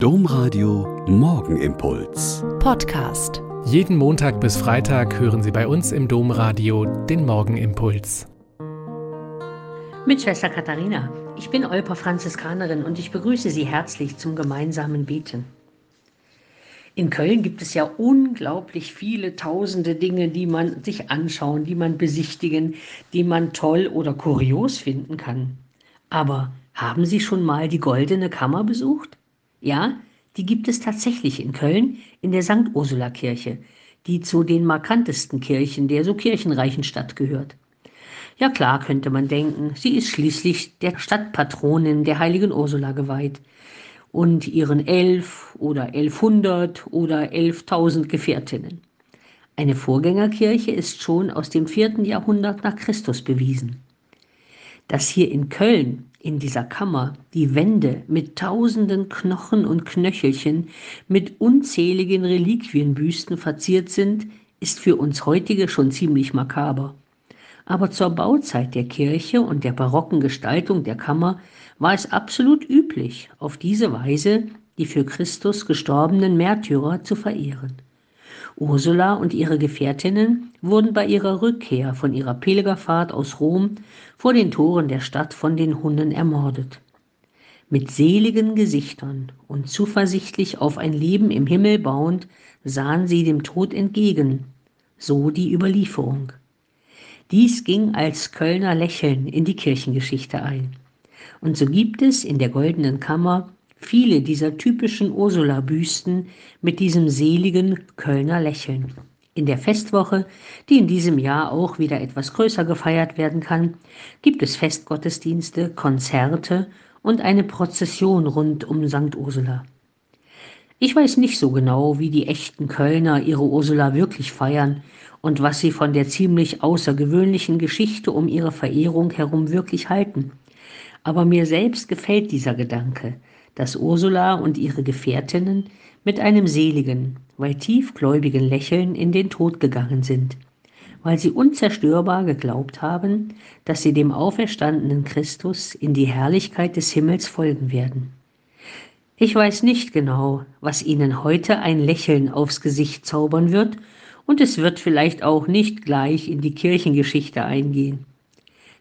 Domradio Morgenimpuls. Podcast. Jeden Montag bis Freitag hören Sie bei uns im Domradio den Morgenimpuls. Mit Schwester Katharina. Ich bin Olper Franziskanerin und ich begrüße Sie herzlich zum gemeinsamen Beten. In Köln gibt es ja unglaublich viele tausende Dinge, die man sich anschauen, die man besichtigen, die man toll oder kurios finden kann. Aber haben Sie schon mal die Goldene Kammer besucht? Ja, die gibt es tatsächlich in Köln in der St. Ursula Kirche, die zu den markantesten Kirchen der so kirchenreichen Stadt gehört. Ja klar, könnte man denken, sie ist schließlich der Stadtpatronin der heiligen Ursula geweiht und ihren elf oder elfhundert oder elftausend Gefährtinnen. Eine Vorgängerkirche ist schon aus dem vierten Jahrhundert nach Christus bewiesen. Dass hier in Köln in dieser Kammer die Wände mit tausenden Knochen und Knöchelchen, mit unzähligen Reliquienbüsten verziert sind, ist für uns heutige schon ziemlich makaber. Aber zur Bauzeit der Kirche und der barocken Gestaltung der Kammer war es absolut üblich, auf diese Weise die für Christus gestorbenen Märtyrer zu verehren. Ursula und ihre Gefährtinnen wurden bei ihrer Rückkehr von ihrer Pilgerfahrt aus Rom vor den Toren der Stadt von den Hunden ermordet. Mit seligen Gesichtern und zuversichtlich auf ein Leben im Himmel bauend, sahen sie dem Tod entgegen, so die Überlieferung. Dies ging als Kölner Lächeln in die Kirchengeschichte ein. Und so gibt es in der Goldenen Kammer viele dieser typischen Ursula-Büsten mit diesem seligen Kölner Lächeln. In der Festwoche, die in diesem Jahr auch wieder etwas größer gefeiert werden kann, gibt es Festgottesdienste, Konzerte und eine Prozession rund um St. Ursula. Ich weiß nicht so genau, wie die echten Kölner ihre Ursula wirklich feiern und was sie von der ziemlich außergewöhnlichen Geschichte um ihre Verehrung herum wirklich halten. Aber mir selbst gefällt dieser Gedanke, dass Ursula und ihre Gefährtinnen mit einem seligen, weil tiefgläubigen Lächeln in den Tod gegangen sind, weil sie unzerstörbar geglaubt haben, dass sie dem auferstandenen Christus in die Herrlichkeit des Himmels folgen werden. Ich weiß nicht genau, was ihnen heute ein Lächeln aufs Gesicht zaubern wird, und es wird vielleicht auch nicht gleich in die Kirchengeschichte eingehen.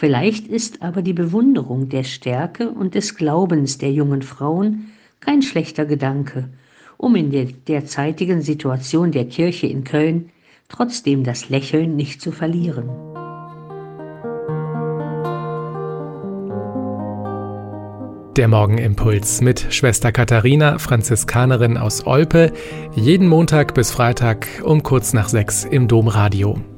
Vielleicht ist aber die Bewunderung der Stärke und des Glaubens der jungen Frauen kein schlechter Gedanke, um in der derzeitigen Situation der Kirche in Köln trotzdem das Lächeln nicht zu verlieren. Der Morgenimpuls mit Schwester Katharina, Franziskanerin aus Olpe, jeden Montag bis Freitag um kurz nach sechs im Domradio.